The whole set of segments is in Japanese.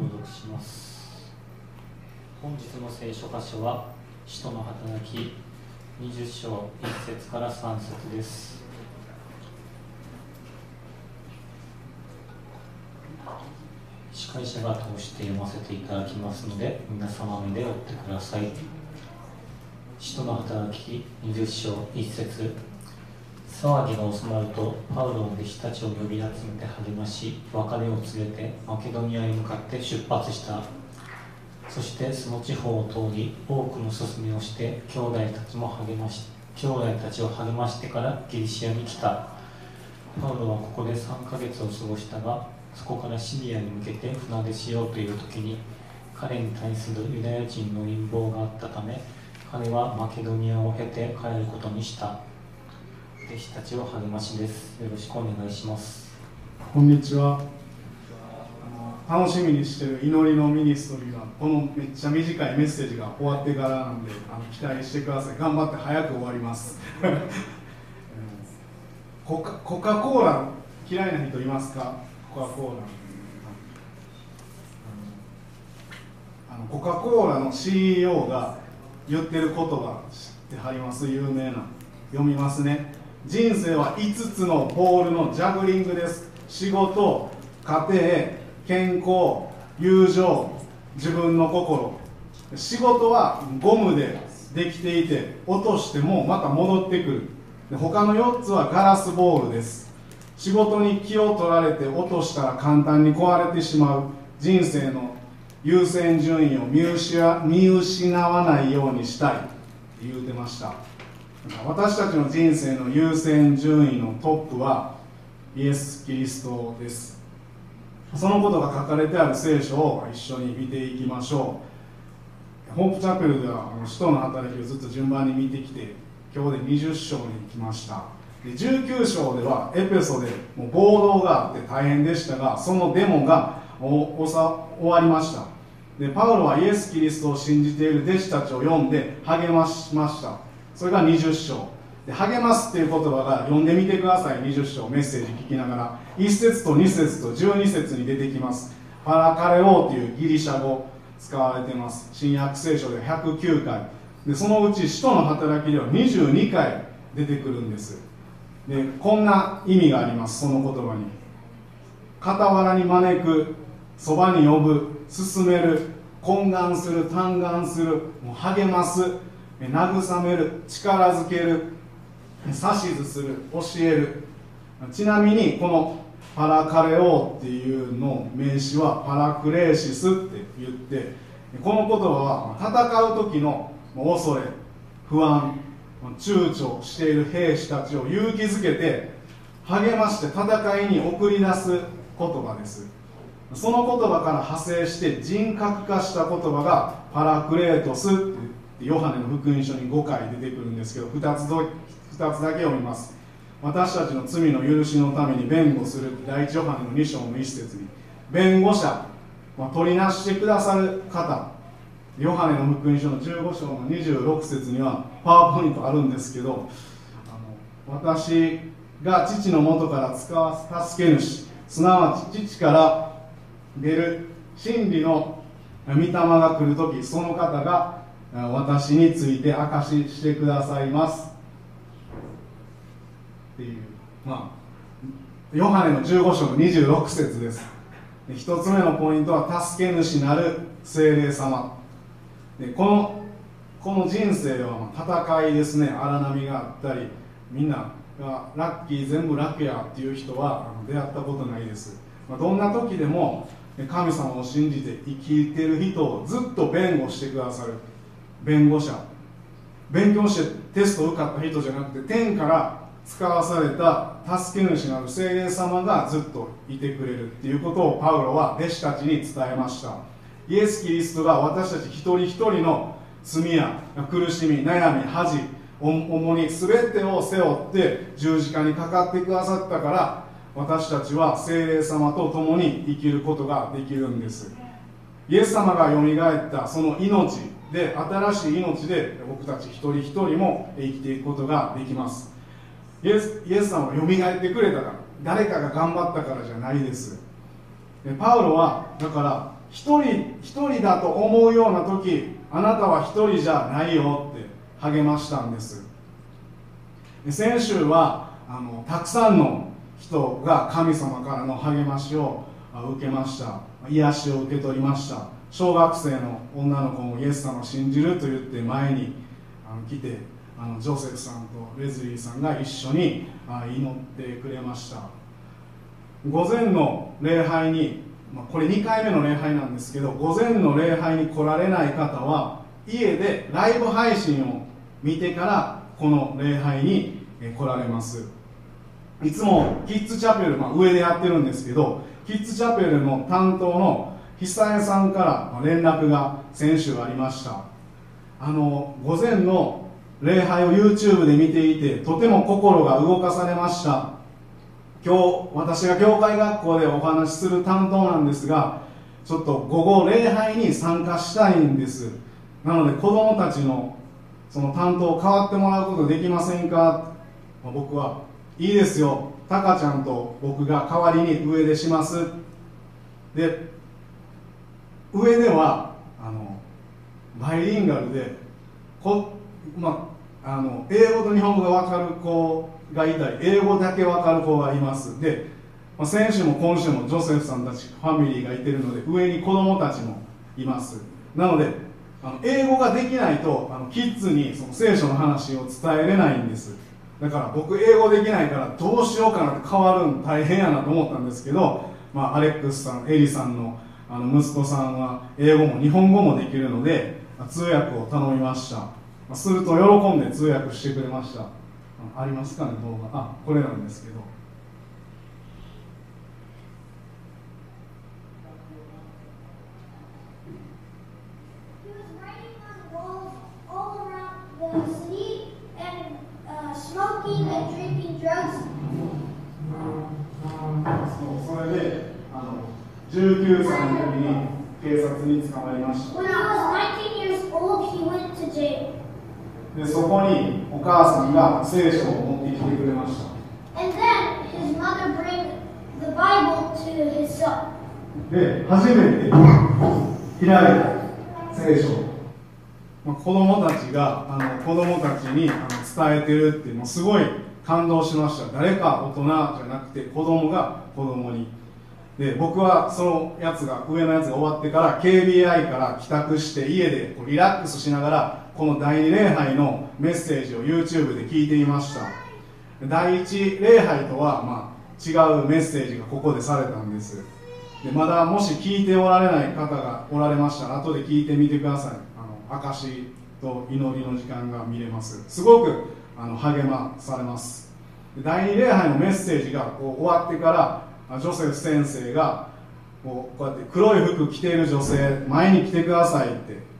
朗読します。本日の聖書箇所は使徒の働き20章1節から3節です。司会者が通して読ませていただきますので皆様目で追ってください。使徒の働き20章1節。騒ぎが収まるとパウロの弟子たちを呼び集めて励まし別れを告げてマケドニアへ向かって出発した。そしてその地方を通り多くの勧めをして兄弟たちも励まし兄弟たちを励ましてからギリシアに来た。パウロはここで3ヶ月を過ごしたがそこからシリアに向けて船出しようという時に彼に対するユダヤ人の陰謀があったため彼はマケドニアを経て帰ることにした。弟子たちを励ましです。よろしくお願いします。こんにちは。楽しみにしてる祈りのミニストリーはこのめっちゃ短いメッセージが終わってからなんであの期待してください。頑張って早く終わります。コ カコカ・コーラ嫌いな人いますか？コカ・コーラ。あのコカ・コーラの CEO が言ってる言葉知ってはります？有名な。読みますね。人生は5つのボールのジャグリングです。仕事家庭健康友情自分の心。仕事はゴムでできていて落としてもまた戻ってくる。他の4つはガラスボールです。仕事に気を取られて落としたら簡単に壊れてしまう。人生の優先順位を見失わないようにしたい。って言うてました。私たちの人生の優先順位のトップはイエス・キリストです。そのことが書かれてある聖書を一緒に見ていきましょう。ホープチャペルでは使徒の働きをずっと順番に見てきて今日で20章に来ました。で19章ではエペソでもう暴動があって大変でしたがそのデモがおさ終わりました。でパウロはイエス・キリストを信じている弟子たちを読んで励ましました。それが20章。で励ますっていう言葉が読んでみてください。20章メッセージ聞きながら。1節と2節と12節に出てきます。パラカレオーというギリシャ語使われてます。新約聖書で109回。でそのうち使徒の働きでは22回出てくるんです。でこんな意味があります。その言葉に。傍らに招くそばに呼ぶ進める懇願する嘆願するもう励ます。慰める力づける指図する教える。ちなみにこのパラカレオっていうの名詞はパラクレーシスって言ってこの言葉は戦う時の恐れ不安躊躇している兵士たちを勇気づけて励まして戦いに送り出す言葉です。その言葉から派生して人格化した言葉がパラクレートスってヨハネの福音書に5回出てくるんですけど2つ ,2 つだけ読みます。私たちの罪の許しのために弁護する第一ヨハネの2章の一節に弁護者、まあ、取りなしてくださる方。ヨハネの福音書の15章の26節にはパワーポイントあるんですけどあの私が父の元から使わ助け主すなわち父から出る真理の御霊が来る時その方が私について証ししてくださいます。っていう。まあヨハネの15章の26節です。一つ目のポイントは助け主なる精霊様。でこのこの人生は戦いですね。荒波があったりみんながラッキー全部楽やっていう人は出会ったことないです、ま、どんな時でも神様を信じて生きてる人をずっと弁護してくださる。弁護者。勉強してテスト受かった人じゃなくて天から使わされた助け主なる精霊様がずっといてくれるっていうことをパウロは弟子たちに伝えました。イエス・キリストが私たち一人一人の罪や苦しみ悩み恥重に全てを背負って十字架にかかってくださったから私たちは精霊様と共に生きることができるんです。イエス様がよみがえったその命で新しい命で僕たち一人一人も生きていくことができます。イエスイエス様がよみがえってくれたから誰かが頑張ったからじゃないです。パウロはだから一人一人だと思うような時あなたは一人じゃないよって励ましたんです。先週はあのたくさんの人が神様からの励ましを受けました。癒しを受け取りました。小学生の女の子もイエス様を信じると言って前にあの来てあのジョセフさんとレズリーさんが一緒に祈ってくれました。午前の礼拝に、ま、これ2回目の礼拝なんですけど午前の礼拝に来られない方は家でライブ配信を見てからこの礼拝に来られます。いつもキッズチャペル、まあ、上でやってるんですけどキッズチャペルの担当の久江さんから連絡が先週ありました。あの午前の礼拝を YouTube で見ていてとても心が動かされました。今日私が教会学校でお話しする担当なんですがちょっと午後礼拝に参加したいんです。なので子供たちのその担当変わってもらうことできませんか？僕はいいですよ。タカちゃんと僕が代わりに上でします。で上ではあのバイリンガルでこ、まあ、あの英語と日本語が分かる子がいたり英語だけ分かる子がいます。で、まあ、先週も今週もジョセフさんたちファミリーがいてるので上に子供たちもいます。なのであの英語ができないとあのキッズにその聖書の話を伝えれないんです。だから僕英語できないからどうしようかなって変わるの大変やなと思ったんですけど、まあ、アレックスさんエリさんのあの息子さんは英語も日本語もできるので通訳を頼みました。すると喜んで通訳してくれました。ありますかね動画。あこれなんですけどそれであの19歳の時に警察に捕まりました。でそこにお母さんが聖書を持ってきてくれました。で、初めて開いた聖書。まあ、子供たちがあの子供たちにあの伝えてるってもうすごい感動しました誰か大人じゃなくて子供が子供にで僕はそのやつが上のやつが終わってから KBI から帰宅して家でこうリラックスしながらこの第2礼拝のメッセージを YouTube で聞いていました。第1礼拝とはまあ違うメッセージがここでされたんです。でまだもし聞いておられない方がおられましたら後で聞いてみてください。あの証と祈りの時間が見れます。すごくあの励まされます。第2礼拝のメッセージがこう終わってからジョセフ先生がこうこうやって黒い服着ている女性前に来てくださいっ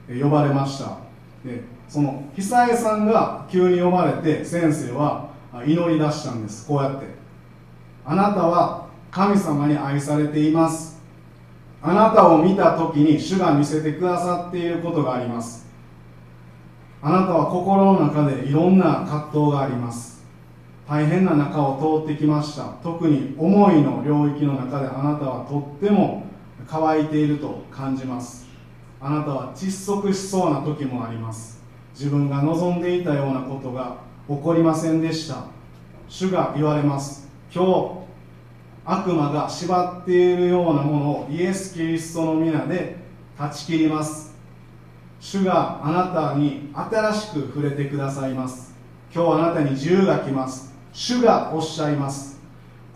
て呼ばれました。でその久江さんが急に呼ばれて先生は祈り出したんです。こうやって。あなたは神様に愛されています。あなたを見た時に主が見せてくださっていることがあります。あなたは心の中でいろんな葛藤があります。大変な中を通ってきました。特に思いの領域の中であなたはとっても乾いていると感じます。あなたは窒息しそうな時もあります。自分が望んでいたようなことが起こりませんでした。主が言われます。今日悪魔が縛っているようなものをイエス・キリストの皆で断ち切ります。主があなたに新しく触れてくださいます。今日あなたに自由が来ます。主がおっしゃいます。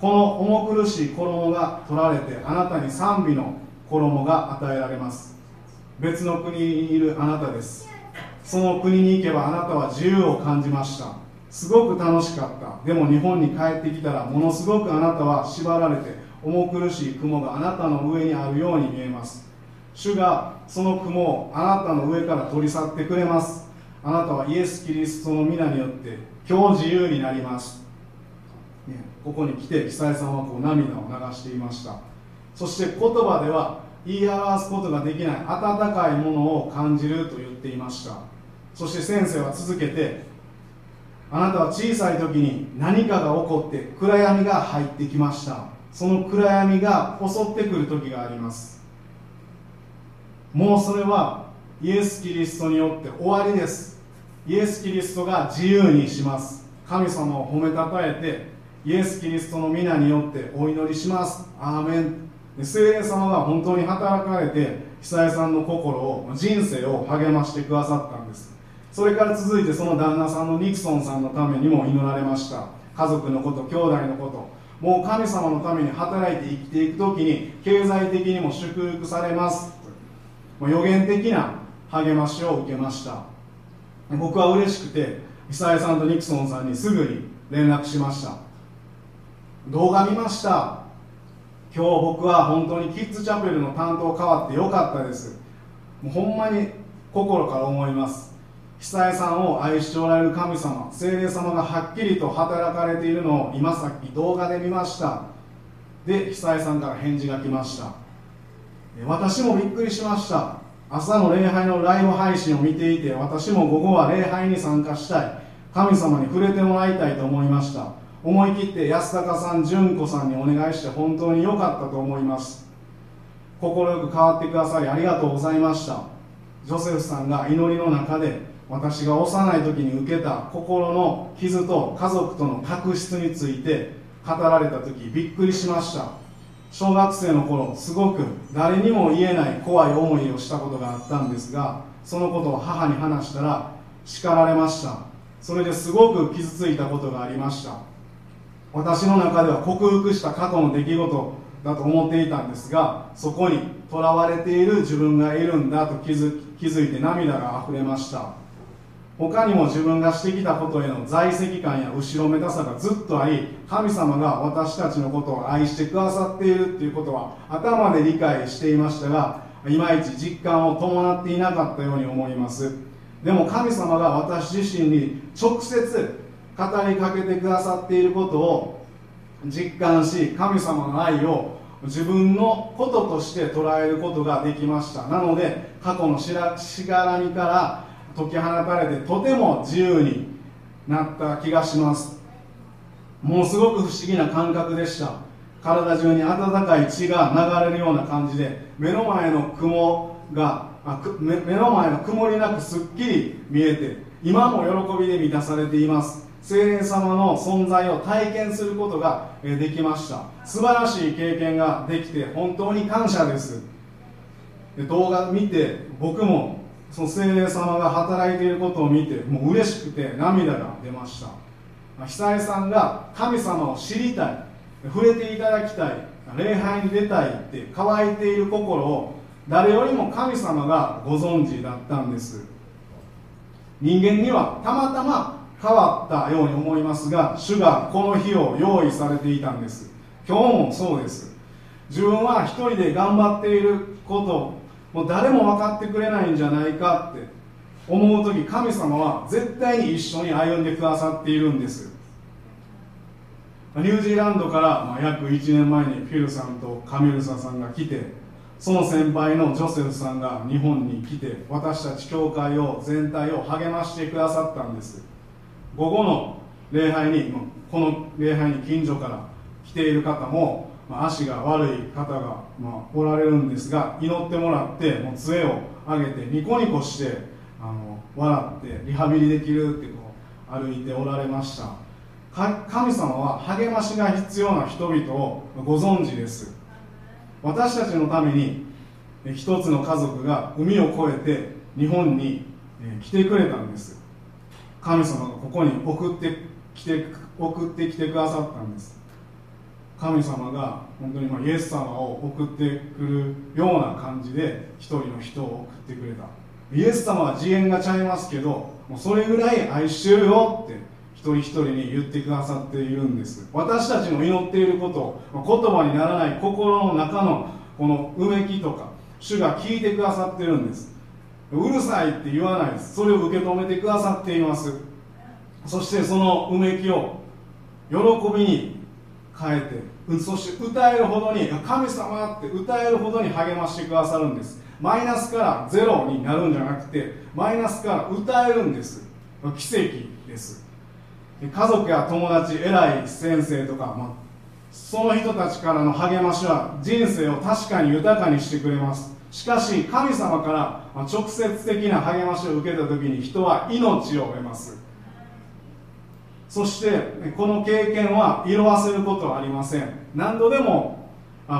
この重苦しい衣が取られてあなたに賛美の衣が与えられます。別の国にいるあなたです。その国に行けばあなたは自由を感じました。すごく楽しかった。でも日本に帰ってきたらものすごくあなたは縛られて重苦しい雲があなたの上にあるように見えます。主がその雲をあなたの上から取り去ってくれます。あなたはイエス・キリストの皆によって今日自由になります。ねここに来て久江さんはこう涙を流していました。そして言葉では言い表すことができない温かいものを感じると言っていました。そして先生は続けてあなたは小さい時に何かが起こって暗闇が入ってきました。その暗闇が襲ってくる時があります。もうそれはイエス・キリストによって終わりです。イエス・キリストが自由にします。神様を褒めたたえてイエス・キリストの皆によってお祈りします。アーメン。聖霊様が本当に働かれて久江さんの心を人生を励ましてくださったんです。それから続いてその旦那さんのニクソンさんのためにも祈られました。家族のこと兄弟のこと。もう神様のために働いて生きていく時に経済的にも祝福されます。もう予言的な励ましを受けました。僕は嬉しくて久江さんとニクソンさんにすぐに連絡しました。動画見ました。今日僕は本当にキッズチャペルの担当変わってよかったです。もうほんまに心から思います。久江さんを愛しておられる神様精霊様がはっきりと働かれているのを今さっき動画で見ました。で久江さんから返事が来ました。私もびっくりしました。朝の礼拝のライブ配信を見ていて私も午後は礼拝に参加したい。神様に触れてもらいたいと思いました。思い切って安高さん純子さんにお願いして本当に良かったと思います。快く変わってくださりありがとうございました。ジョセフさんが祈りの中で私が幼い時に受けた心の傷と家族との確執について語られた時びっくりしました。小学生の頃すごく誰にも言えない怖い思いをしたことがあったんですがそのことを母に話したら叱られました。それですごく傷ついたことがありました。私の中では克服した過去の出来事だと思っていたんですがそこにとらわれている自分がいるんだと気づ気づいて涙があふれました。他にも自分がしてきたことへの在籍感や後ろめたさがずっとあり神様が私たちのことを愛してくださっているっていうことは頭で理解していましたがいまいち実感を伴っていなかったように思います。でも神様が私自身に直接語りかけてくださっていることを実感し神様の愛を自分のこととして捉えることができました。なので過去のしがらみから解き放たれてとても自由になった気がします。ものすごく不思議な感覚でした。体中に温かい血が流れるような感じで目の前の雲があ目の前の曇りなくすっきり見えて今も喜びで満たされています。聖霊様の存在を体験することができました。素晴らしい経験ができて本当に感謝です。動画見て僕もその精霊様が働いていることを見てもう嬉しくて涙が出ました。久江さんが神様を知りたい。触れていただきたい。礼拝に出たいって乾いている心を誰よりも神様がご存知だったんです。人間にはたまたま変わったように思いますが主がこの日を用意されていたんです。今日もそうです。自分は一人で頑張っていることもう誰も分かってくれないんじゃないかって思う時神様は絶対に一緒に歩んでくださっているんです。ニュージーランドから、ま約1年前にフィルさんとカミルサさんが来てその先輩のジョセフさんが日本に来て私たち教会を全体を励ましてくださったんです。午後の礼拝にこの礼拝に近所から来ている方もま、足が悪い方が、ま、おられるんですが祈ってもらってもう杖を上げてニコニコしてあの笑ってリハビリできるってこう歩いておられました。神様は励ましが必要な人々をご存知です。私たちのために一つの家族が海を越えて日本に来てくれたんです。神様がここに送ってきて送ってきてくださったんです。神様が本当にまイエス様を送ってくるような感じで一人の人を送ってくれた。イエス様は次元がちゃいますけどもうそれぐらい愛してるよって一人一人に言ってくださっているんです。私たちの祈っていること言葉にならない心の中のこのうめきとか主が聞いてくださってるんです。うるさいって言わないです。それを受け止めてくださっています。そしてそのうめきを喜びに変えてそして歌えるほどに神様って歌えるほどに励ましてくださるんです。マイナスからゼロになるんじゃなくてマイナスから歌えるんです。奇跡です。家族や友達偉い先生とか、まあ、その人たちからの励ましは人生を確かに豊かにしてくれます。しかし神様から直接的な励ましを受けた時に人は命を得ます。そしてこの経験は色あせることはありません。何度でも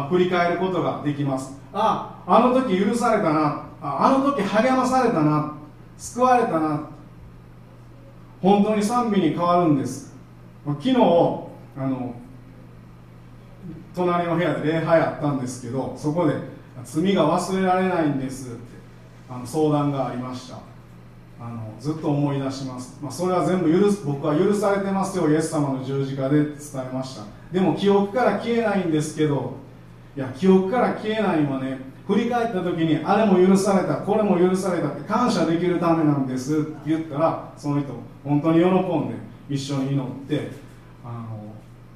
振り返ることができます。ああの時許されたな。あの時励まされたな。救われたな。本当に賛美に変わるんです。昨日あの隣の部屋で礼拝あったんですけどそこで罪が忘れられないんですってあの相談がありました。あのずっと思い出します、まあ、それは全部許す僕は許されてますよイエス様の十字架で伝えました。でも記憶から消えないんですけどいや記憶から消えないのはね。振り返った時にあれも許されたこれも許されたって感謝できるためなんですって言ったらその人本当に喜んで一緒に祈ってあ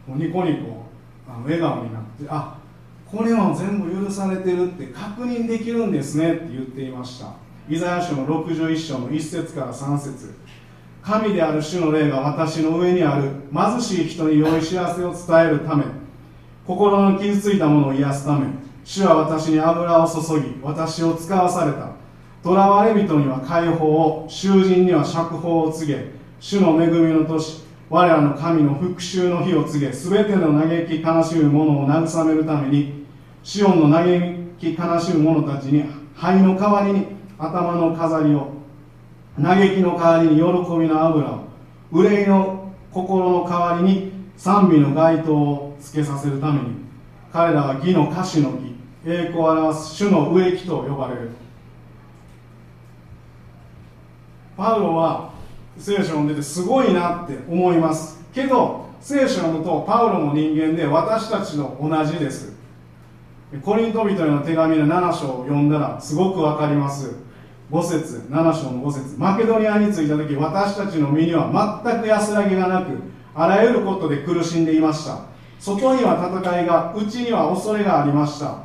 のニコニコあの笑顔になってあこれは全部許されてるって確認できるんですねって言っていました。イザヤ書の61章の1節から3節。神である主の霊が私の上にある。貧しい人に良い知らせを伝えるため。心の傷ついたものを癒すため。主は私に油を注ぎ私を使わされた。囚われ人には解放を囚人には釈放を告げ。主の恵みの年我らの神の復讐の日を告げ。全ての嘆き悲しむ者を慰めるためにシオンの嘆き悲しむ者たちに灰の代わりに頭の飾りを嘆きの代わりに喜びの油を憂いの心の代わりに賛美の街灯をつけさせるために彼らは義の歌詞の木栄光を表す主の植木と呼ばれるパウロは聖書を読んでてすごいなって思いますけど聖書のことパウロも人間で私たちと同じですコリント人への手紙の7章を読んだらすごくわかります。5節7章の5節。マケドニアに着いた時私たちの身には全く安らぎがなくあらゆることで苦しんでいました。外には戦いが内には恐れがありました。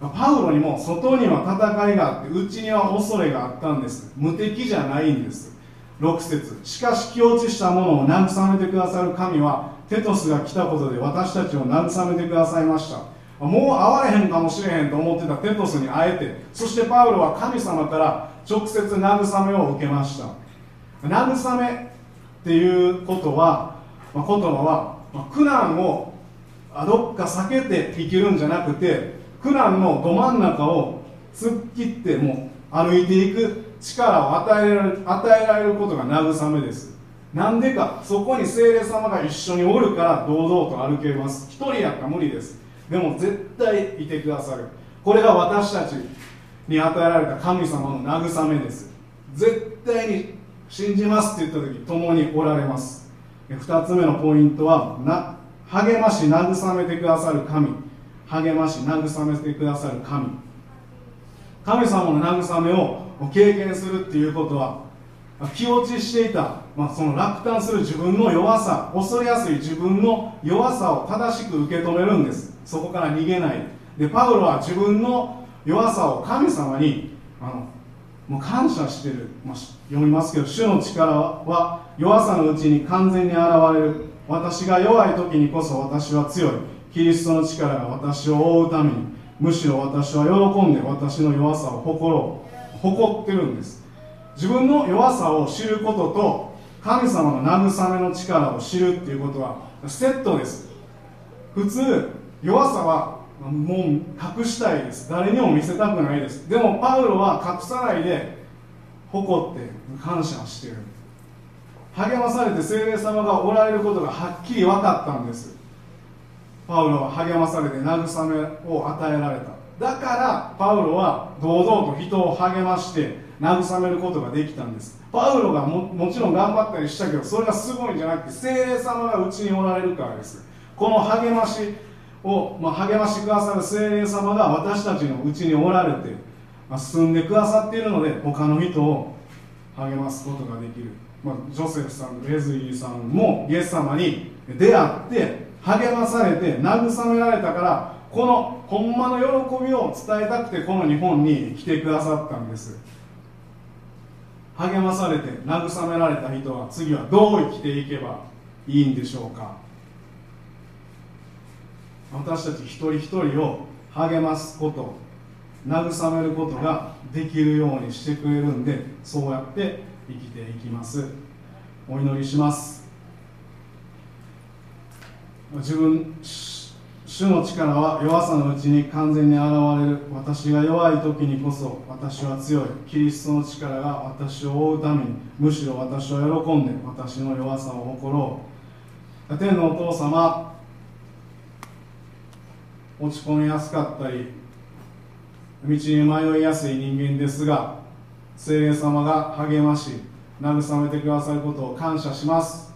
パウロにも外には戦いがあって内には恐れがあったんです。無敵じゃないんです。6節。しかし気落ちしたものを慰めてくださる神はテトスが来たことで私たちを慰めてくださいました。もう会われへんかもしれへんと思ってたテトスに会えてそしてパウロは神様から直接慰めを受けました。慰めっていうことは、まあ、言葉は、まあ、苦難をどっか避けて生きるんじゃなくて苦難のど真ん中を突っ切ってもう歩いていく力を与えられ与えられることが慰めです。なんでかそこに精霊様が一緒におるから堂々と歩けます。一人やったら無理です。でも絶対いてくださる。これが私たちに与えられた神様の慰めです。絶対に信じますって言った時共におられます。2つ目のポイントはな励まし慰めてくださる神。励まし慰めてくださる神。神様の慰めを経験するっていうことは気落ちしていた、まあ、その落胆する自分の弱さ恐れやすい自分の弱さを正しく受け止めるんです。そこから逃げない。でパウロは自分の弱さを神様にあのもう感謝してる、まあ、読みますけど主の力は弱さのうちに完全に現れる。私が弱い時にこそ私は強い。キリストの力が私を覆うために。むしろ私は喜んで私の弱さを誇ろう。誇ってるんです。自分の弱さを知ることと神様の慰めの力を知るっていうことはセットです。普通弱さはもう隠したいです。誰にも見せたくないです。でもパウロは隠さないで誇って感謝してる。励まされて精霊様がおられることがはっきり分かったんです。パウロは励まされて慰めを与えられた。だからパウロは堂々と人を励まして慰めることができたんです。パウロがももちろん頑張ったりしたけどそれがすごいんじゃなくて精霊様がうちにおられるからです。この励ましを、ま、励ましてくださる精霊様が私たちのうちにおられて、まあ、住んでくださっているので他の人を励ますことができる、ま、ジョセフさんレズリーさんもイエス様に出会って励まされて慰められたからこのほんまの喜びを伝えたくてこの日本に来てくださったんです。励まされて慰められた人は次はどう生きていけばいいんでしょうか。私たち一人一人を励ますこと慰めることができるようにしてくれるんでそうやって生きていきます。お祈りします。自分主の力は弱さのうちに完全に現れる。私が弱い時にこそ私は強い。キリストの力が私を追うためにむしろ私は喜んで私の弱さを誇ろう。天のお父様落ち込みやすかったり道に迷いやすい人間ですが聖霊様が励まし慰めてくださることを感謝します。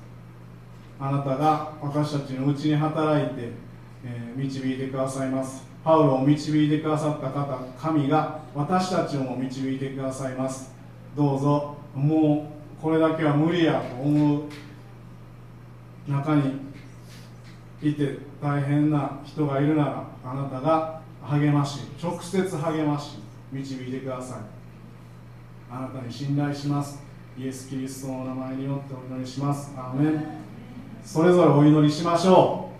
あなたが私たちのうちに働いてえー、導いてくださいます。パウロを導いてくださった方神が私たちをも導いてくださいます。どうぞもうこれだけは無理やと思う中にいて大変な人がいるならあなたが励まし直接励まし導いてください。あなたに信頼します。イエス・キリストの名前によってお祈りします。アーメン。それぞれお祈りしましょう。